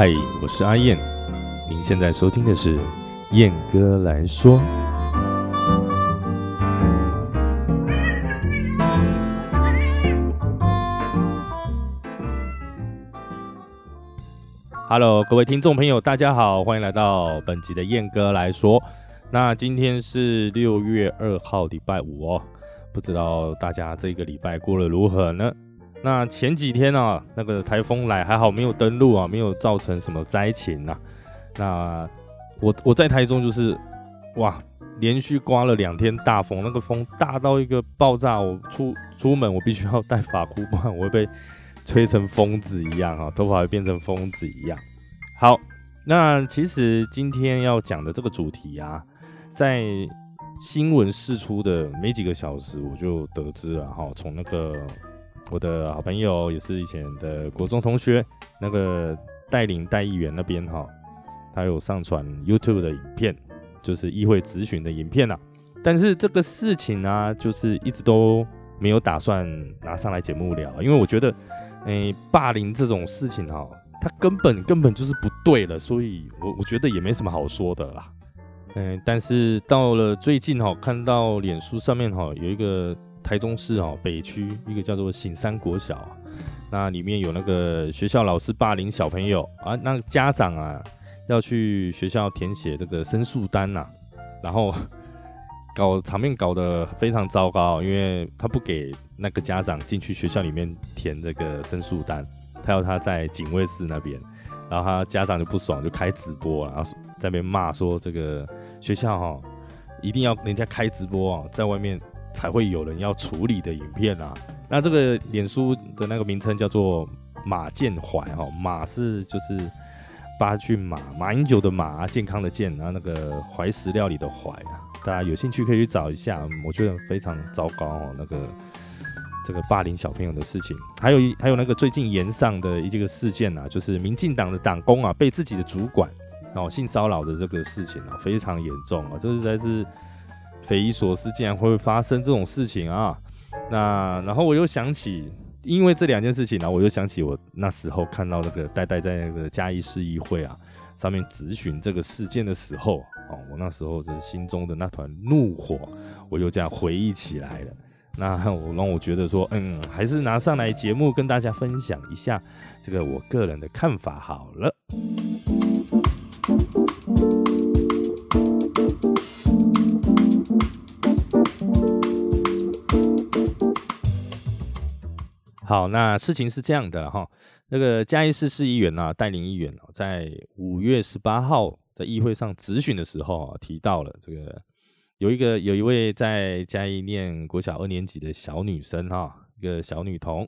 嗨，我是阿燕，您现在收听的是燕哥来说。Hello，各位听众朋友，大家好，欢迎来到本集的燕哥来说。那今天是六月二号，礼拜五哦，不知道大家这个礼拜过得如何呢？那前几天啊，那个台风来还好没有登陆啊，没有造成什么灾情呐。那我我在台中就是哇，连续刮了两天大风，那个风大到一个爆炸，我出出门我必须要戴发箍，不然我会被吹成疯子一样啊，头发会变成疯子一样。好，那其实今天要讲的这个主题啊，在新闻释出的没几个小时，我就得知了哈，从那个。我的好朋友也是以前的国中同学，那个带领代议员那边哈，他有上传 YouTube 的影片，就是议会咨询的影片呐。但是这个事情呢，就是一直都没有打算拿上来节目聊，因为我觉得，诶，霸凌这种事情哈，它根本根本就是不对了，所以我我觉得也没什么好说的啦。嗯，但是到了最近哈，看到脸书上面哈有一个。台中市哦，北区一个叫做醒山国小，那里面有那个学校老师霸凌小朋友啊，那家长啊要去学校填写这个申诉单呐，然后搞场面搞得非常糟糕，因为他不给那个家长进去学校里面填这个申诉单，他要他在警卫室那边，然后他家长就不爽，就开直播，然后在那边骂说这个学校哈一定要人家开直播啊，在外面。才会有人要处理的影片啊，那这个脸书的那个名称叫做马健怀哈，马是就是八骏马，马英九的马，健康的健，然后那个怀石料理的怀啊，大家有兴趣可以去找一下，我觉得非常糟糕哦，那个这个霸凌小朋友的事情，还有一还有那个最近延上的一个事件啊，就是民进党的党工啊被自己的主管然后性骚扰的这个事情啊，非常严重啊，这实在是。匪夷所思，竟然会发生这种事情啊！那然后我又想起，因为这两件事情呢，我又想起我那时候看到那个呆呆在那个嘉义市议会啊上面咨询这个事件的时候，哦，我那时候的心中的那团怒火，我又这样回忆起来了。那我让我觉得说，嗯，还是拿上来节目跟大家分享一下这个我个人的看法好了。好，那事情是这样的哈，那个嘉义市市议员啊，带领议员哦，在五月十八号在议会上质询的时候啊，提到了这个有一个有一位在嘉义念国小二年级的小女生哈，一个小女童，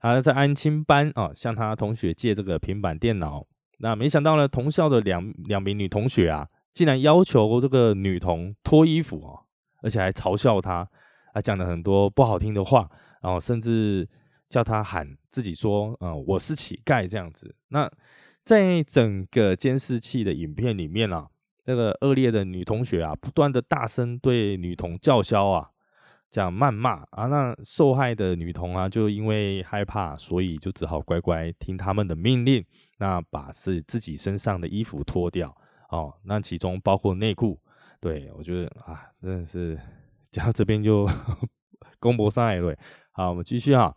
她在安亲班啊，向她同学借这个平板电脑，那没想到呢，同校的两两名女同学啊，竟然要求这个女童脱衣服哦，而且还嘲笑她，还讲了很多不好听的话，然后甚至。叫他喊自己说：“嗯，我是乞丐。”这样子。那在整个监视器的影片里面啊，那个恶劣的女同学啊，不断的大声对女童叫嚣啊，这样谩骂啊。那受害的女童啊，就因为害怕，所以就只好乖乖听他们的命令，那把是自己身上的衣服脱掉哦。那其中包括内裤。对我觉得啊，真的是讲到这边就 公博上来了。好，我们继续啊。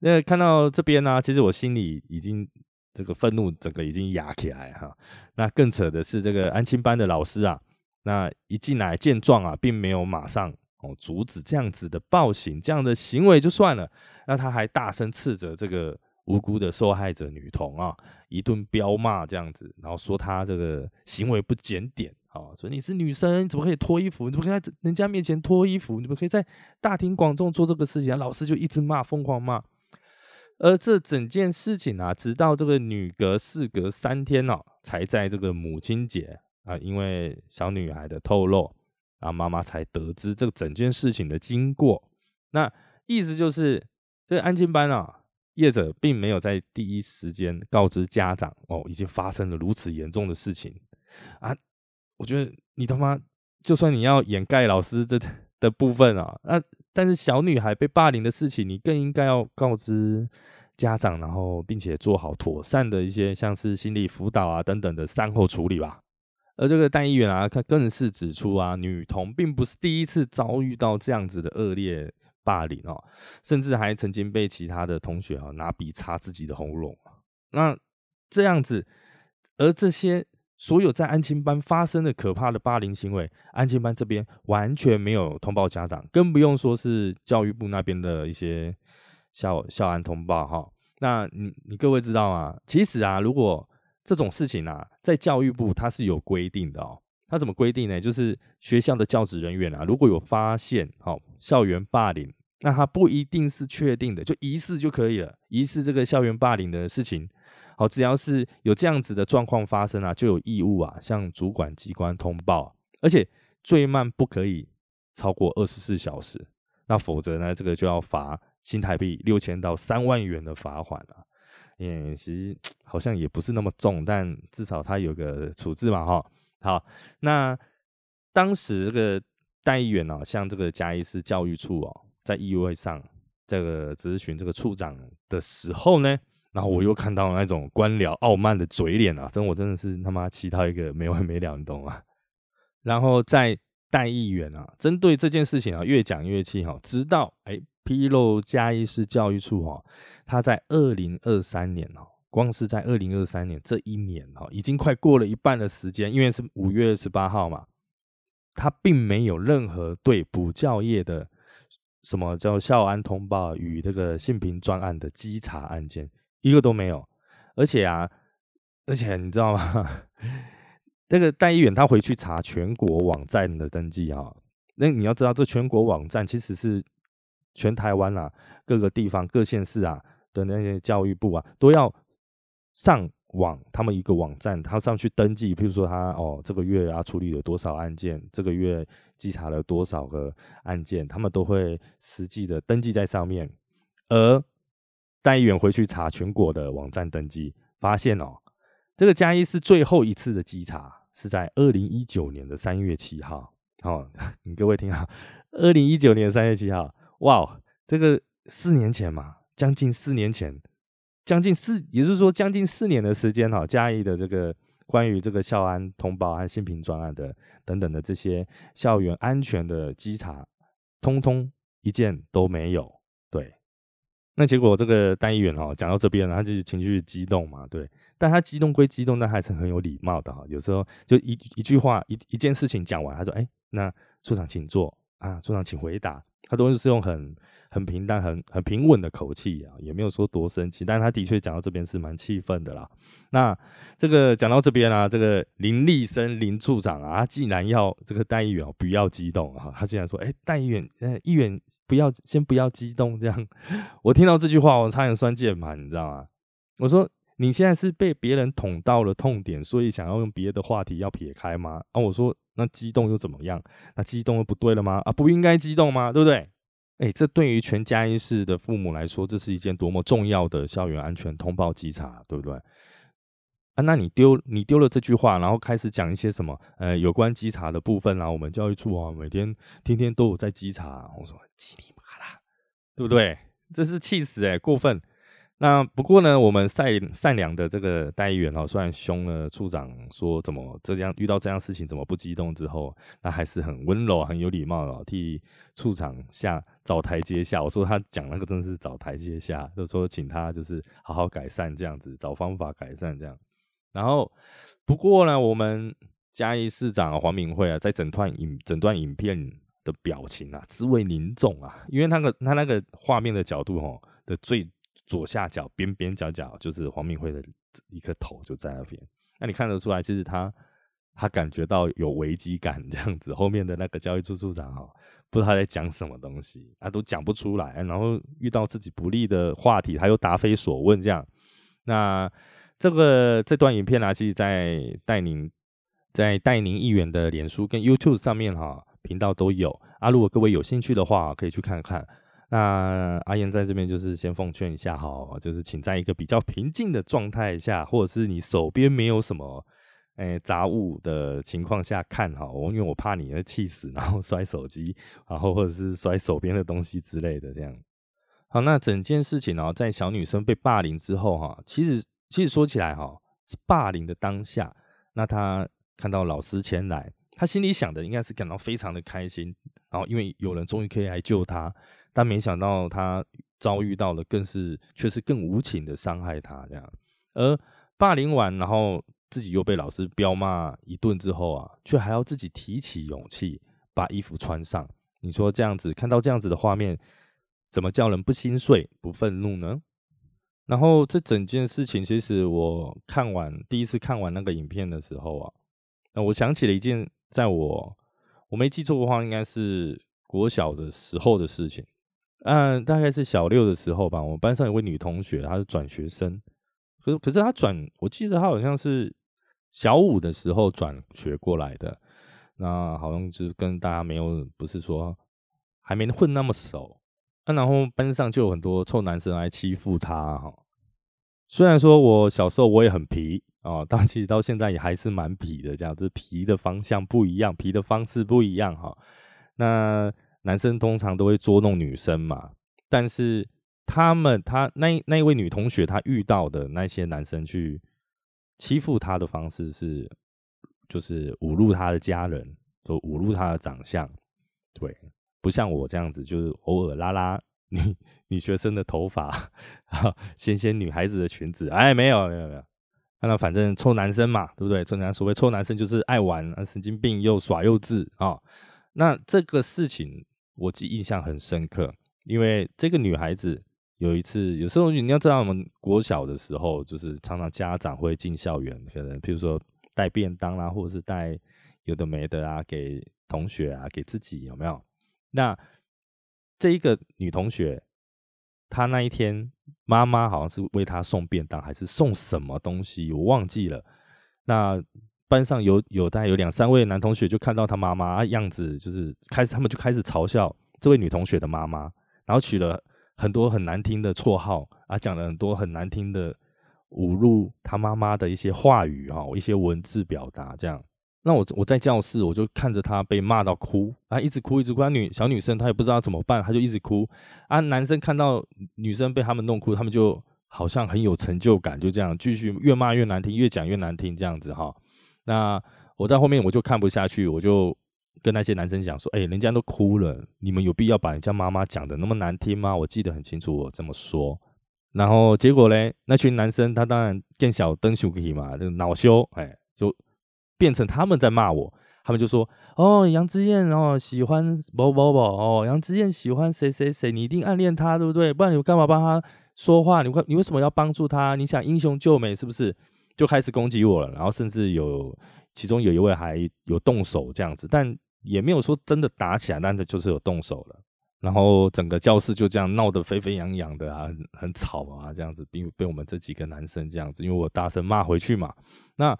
那看到这边呢，其实我心里已经这个愤怒整个已经压起来哈。那更扯的是，这个安亲班的老师啊，那一进来见状啊，并没有马上哦阻止这样子的暴行，这样的行为就算了，那他还大声斥责这个无辜的受害者女童啊，一顿彪骂这样子，然后说她这个行为不检点啊，说你是女生，你怎么可以脱衣服？你怎么可以在人家面前脱衣服？你们可以在大庭广众做这个事情？老师就一直骂，疯狂骂。而这整件事情啊，直到这个女隔事隔三天哦，才在这个母亲节啊，因为小女孩的透露，啊妈妈才得知这整件事情的经过。那意思就是，这个安静班啊，业者并没有在第一时间告知家长哦，已经发生了如此严重的事情啊。我觉得你他妈，就算你要掩盖老师这 的部分啊，那但是小女孩被霸凌的事情，你更应该要告知。家长，然后并且做好妥善的一些像是心理辅导啊等等的善后处理吧。而这个戴议员啊，他更是指出啊，女童并不是第一次遭遇到这样子的恶劣霸凌哦，甚至还曾经被其他的同学啊拿笔插自己的喉咙。那这样子，而这些所有在安亲班发生的可怕的霸凌行为，安亲班这边完全没有通报家长，更不用说是教育部那边的一些校校安通报哈。那你你各位知道吗？其实啊，如果这种事情啊，在教育部它是有规定的哦。它怎么规定呢？就是学校的教职人员啊，如果有发现好校园霸凌，那他不一定是确定的，就疑似就可以了。疑似这个校园霸凌的事情，好，只要是有这样子的状况发生啊，就有义务啊向主管机关通报，而且最慢不可以超过二十四小时，那否则呢，这个就要罚新台币六千到三万元的罚款啊。嗯，其实 好像也不是那么重，但至少他有个处置嘛，哈。好，那当时这个代议员呢，向这个嘉义市教育处哦，在议会上这个咨询这个处长的时候呢，然后我又看到那种官僚傲慢的嘴脸啊，真我真的是他妈气到一个没完没了，你懂吗？然后在代议员啊，针对这件事情啊，越讲越气哈，直到哎。披露嘉义市教育处哈，他在二零二三年哦，光是在二零二三年这一年哦，已经快过了一半的时间，因为是五月二十八号嘛，他并没有任何对补教业的什么叫校安通报与这个性平专案的稽查案件一个都没有，而且啊，而且你知道吗？那个代议员他回去查全国网站的登记啊，那你要知道这全国网站其实是。全台湾啊，各个地方、各县市啊的那些教育部啊，都要上网，他们一个网站，他上去登记。譬如说，他哦，这个月啊处理了多少案件，这个月稽查了多少个案件，他们都会实际的登记在上面。而带议员回去查全国的网站登记，发现哦，这个嘉义是最后一次的稽查是在二零一九年的三月七号。哦，你各位听好，二零一九年三月七号。哇，这个四年前嘛，将近四年前，将近四，也就是说将近四年的时间哈，嘉义的这个关于这个校安通报和新平专案的等等的这些校园安全的稽查，通通一件都没有。对，那结果这个单议员哦讲到这边，他就情绪激动嘛，对，但他激动归激动，但还是很有礼貌的哈。有时候就一一句话一一件事情讲完，他说：“哎，那处长请坐啊，处长请回答。”他都是用很很平淡、很很平稳的口气啊，也没有说多生气，但他的确讲到这边是蛮气愤的啦。那这个讲到这边啊，这个林立生林处长啊，他竟然要这个代议员不要激动啊，他竟然说：“哎，代议员，呃，议员不要先不要激动。”这样，我听到这句话，我差点摔键盘，你知道吗？我说。你现在是被别人捅到了痛点，所以想要用别的话题要撇开吗？啊，我说那激动又怎么样？那激动又不对了吗？啊，不应该激动吗？对不对？哎，这对于全家一世的父母来说，这是一件多么重要的校园安全通报稽查，对不对？啊，那你丢你丢了这句话，然后开始讲一些什么？呃，有关稽查的部分啊，我们教育处啊，每天天天都有在稽查。我说气你妈啦，对不对？这是气死哎，过分。那不过呢，我们善善良的这个代议员哦，虽然凶了处长，说怎么这样遇到这样事情怎么不激动之后，那还是很温柔、很有礼貌的替处长下找台阶下。我说他讲那个真的是找台阶下，就说请他就是好好改善这样子，找方法改善这样。然后不过呢，我们嘉义市长黄明慧啊，在整段影整段影片的表情啊，滋味凝重啊，因为那个他那个画面的角度哦的最。左下角边边角角就是黄敏惠的一颗头就在那边，那你看得出来，其实他他感觉到有危机感这样子。后面的那个教育处处长哈，不知道他在讲什么东西，啊，都讲不出来。然后遇到自己不利的话题，他又答非所问这样。那这个这段影片呢，其实在戴宁在戴宁议员的脸书跟 YouTube 上面哈频道都有啊。如果各位有兴趣的话，可以去看看。那阿燕在这边就是先奉劝一下哈，就是请在一个比较平静的状态下，或者是你手边没有什么诶杂物的情况下看哈，我因为我怕你会气死，然后摔手机，然后或者是摔手边的东西之类的这样。好，那整件事情呢，在小女生被霸凌之后哈，其实其实说起来哈，是霸凌的当下，那她看到老师前来，她心里想的应该是感到非常的开心，然后因为有人终于可以来救她，但没想到他遭遇到了更是却是更无情的伤害他这样，而霸凌完，然后自己又被老师彪骂一顿之后啊，却还要自己提起勇气把衣服穿上，你说这样子看到这样子的画面。怎么叫人不心碎、不愤怒呢？然后这整件事情，其实我看完第一次看完那个影片的时候啊，那我想起了一件，在我我没记错的话，应该是国小的时候的事情。嗯，大概是小六的时候吧。我们班上有位女同学，她是转学生，可是可是她转，我记得她好像是小五的时候转学过来的。那好像就是跟大家没有，不是说还没混那么熟。那然后班上就有很多臭男生来欺负她哈。虽然说我小时候我也很皮啊，但其实到现在也还是蛮皮的，这样子皮的方向不一样，皮的方式不一样哈。那男生通常都会捉弄女生嘛，但是他们他那那一位女同学她遇到的那些男生去欺负她的方式是，就是侮辱她的家人，就侮辱她的长相，对。不像我这样子，就是偶尔拉拉女 女学生的头发，掀掀女孩子的裙子。哎，没有没有没有，那反正臭男生嘛，对不对？臭男所谓臭男生就是爱玩啊，神经病又耍幼稚啊。那这个事情我记印象很深刻，因为这个女孩子有一次，有时候你要知道，我们国小的时候，就是常常家长会进校园，可能比如说带便当啦，或者是带有的没的啊，给同学啊，给自己有没有？那这一个女同学，她那一天妈妈好像是为她送便当，还是送什么东西，我忘记了。那班上有有大概有两三位男同学就看到她妈妈样子，就是开始他们就开始嘲笑这位女同学的妈妈，然后取了很多很难听的绰号啊，讲了很多很难听的侮辱她妈妈的一些话语啊，一些文字表达这样。那我我在教室，我就看着他被骂到哭啊，一直哭一直哭。女小女生她也不知道怎么办，她就一直哭啊。男生看到女生被他们弄哭，他们就好像很有成就感，就这样继续越骂越难听，越讲越难听这样子哈。那我在后面我就看不下去，我就跟那些男生讲说：“哎，人家都哭了，你们有必要把人家妈妈讲的那么难听吗？”我记得很清楚，我这么说。然后结果嘞，那群男生他当然更小登羞气嘛，就恼羞，哎，就。变成他们在骂我，他们就说：“哦，杨之燕哦，喜欢某某某哦，杨之燕喜欢谁谁谁，你一定暗恋他，对不对？不然你干嘛帮他说话？你你为什么要帮助他？你想英雄救美是不是？”就开始攻击我了，然后甚至有其中有一位还有动手这样子，但也没有说真的打起来，但是就是有动手了。然后整个教室就这样闹得沸沸扬扬的啊，很吵啊，这样子被被我们这几个男生这样子，因为我大声骂回去嘛，那。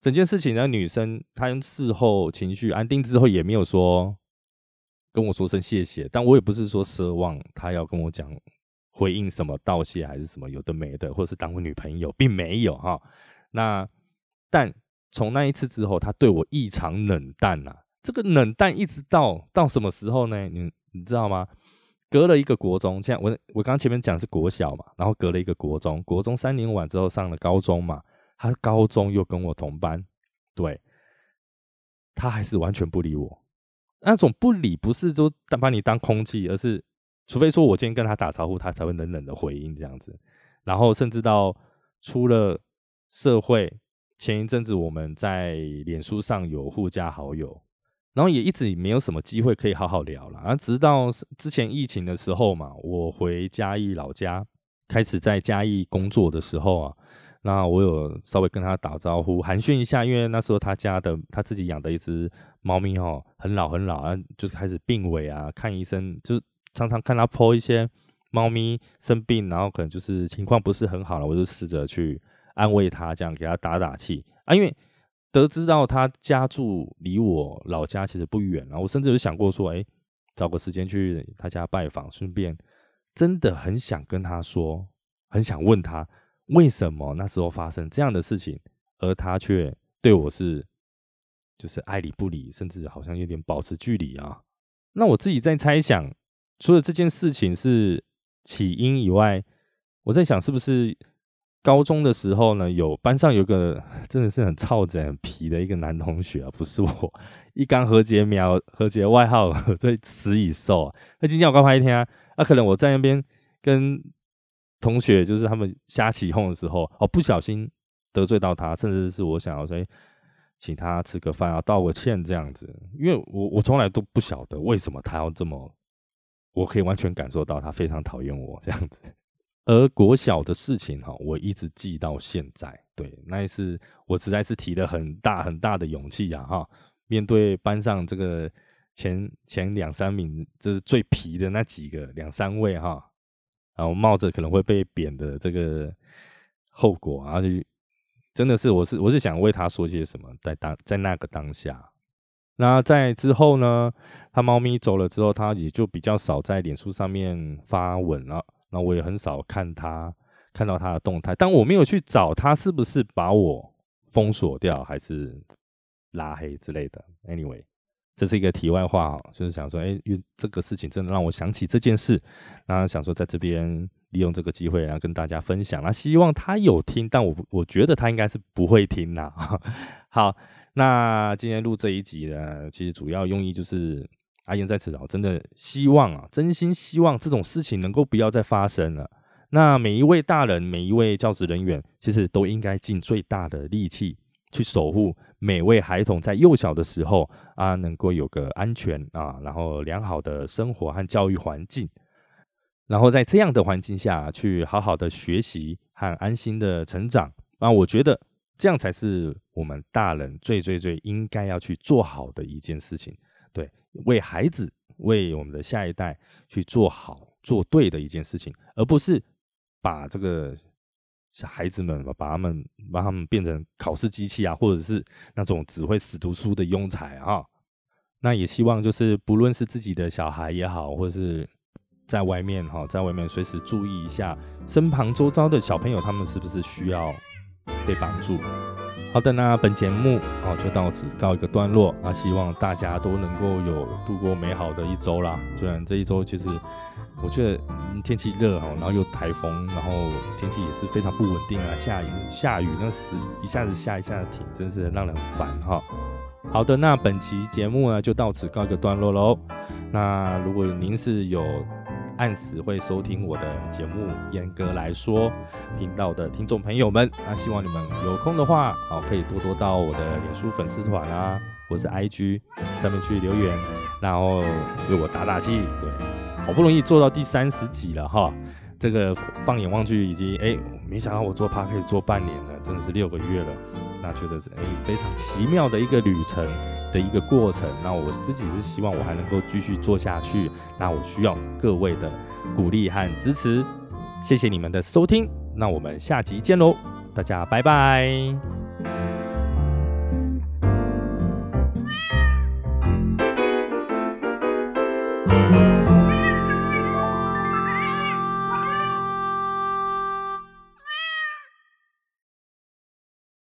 整件事情呢，女生她事后情绪安定之后，也没有说跟我说声谢谢，但我也不是说奢望她要跟我讲回应什么道谢还是什么有的没的，或是当我女朋友，并没有哈。那但从那一次之后，他对我异常冷淡呐。这个冷淡一直到到什么时候呢？你你知道吗？隔了一个国中，像我我刚刚前面讲是国小嘛，然后隔了一个国中，国中三年完之后上了高中嘛。他高中又跟我同班，对，他还是完全不理我。那种不理不是说把你当空气，而是除非说我今天跟他打招呼，他才会冷冷的回应这样子。然后甚至到出了社会，前一阵子我们在脸书上有互加好友，然后也一直没有什么机会可以好好聊了。啊，直到之前疫情的时候嘛，我回嘉义老家，开始在嘉义工作的时候啊。那我有稍微跟他打招呼寒暄一下，因为那时候他家的他自己养的一只猫咪哦，很老很老啊，就是开始病危啊，看医生就常常看他剖一些猫咪生病，然后可能就是情况不是很好了，我就试着去安慰他，这样给他打打气啊。因为得知到他家住离我老家其实不远啊，我甚至有想过说，哎，找个时间去他家拜访，顺便真的很想跟他说，很想问他。为什么那时候发生这样的事情，而他却对我是就是爱理不理，甚至好像有点保持距离啊？那我自己在猜想，除了这件事情是起因以外，我在想是不是高中的时候呢，有班上有个真的是很操子、很皮的一个男同学啊，不是我，一刚何洁苗，何洁外号最死蚁兽，那今天我刚拍一天啊，那可能我在那边跟同学就是他们瞎起哄的时候，哦，不小心得罪到他，甚至是我想要说请他吃个饭啊，道个歉这样子，因为我我从来都不晓得为什么他要这么。我可以完全感受到他非常讨厌我 这样子，而国小的事情哈，我一直记到现在。对，那一次我实在是提了很大很大的勇气呀哈，面对班上这个前前两三名，这是最皮的那几个两三位哈，然后冒着可能会被贬的这个后果，啊就真的是我是我是想为他说些什么，在当在那个当下。那在之后呢？他猫咪走了之后，他也就比较少在脸书上面发文了。那我也很少看他看到他的动态，但我没有去找他是不是把我封锁掉，还是拉黑之类的。Anyway，这是一个题外话哈，就是想说，哎，因为这个事情真的让我想起这件事，那想说在这边利用这个机会，然后跟大家分享。那希望他有听，但我我觉得他应该是不会听啦。好。那今天录这一集呢，其实主要用意就是阿燕在此哦，真的希望啊，真心希望这种事情能够不要再发生了。那每一位大人，每一位教职人员，其实都应该尽最大的力气去守护每位孩童在幼小的时候啊，能够有个安全啊，然后良好的生活和教育环境，然后在这样的环境下去好好的学习和安心的成长啊，我觉得。这样才是我们大人最最最应该要去做好的一件事情，对，为孩子、为我们的下一代去做好、做对的一件事情，而不是把这个小孩子们把他们把他们变成考试机器啊，或者是那种只会死读书的庸才啊。那也希望就是不论是自己的小孩也好，或者是在外面哈，在外面随时注意一下身旁周遭的小朋友，他们是不是需要。被帮助。好的，那本节目哦就到此告一个段落啊，希望大家都能够有度过美好的一周啦。虽然这一周其实我觉得天气热哈，然后又台风，然后天气也是非常不稳定啊，下雨下雨那时一下子下一下子停，真是让人烦哈。好的，那本期节目呢就到此告一个段落喽。那如果您是有按时会收听我的节目，严格来说，频道的听众朋友们，那希望你们有空的话，好可以多多到我的脸书粉丝团啊，或是 IG 上面去留言，然后为我打打气。对，好不容易做到第三十集了哈，这个放眼望去，已经哎，没想到我做 p a 可以做半年了，真的是六个月了。那觉得是哎非常奇妙的一个旅程的一个过程。那我自己是希望我还能够继续做下去。那我需要各位的鼓励和支持。谢谢你们的收听。那我们下集见喽，大家拜拜。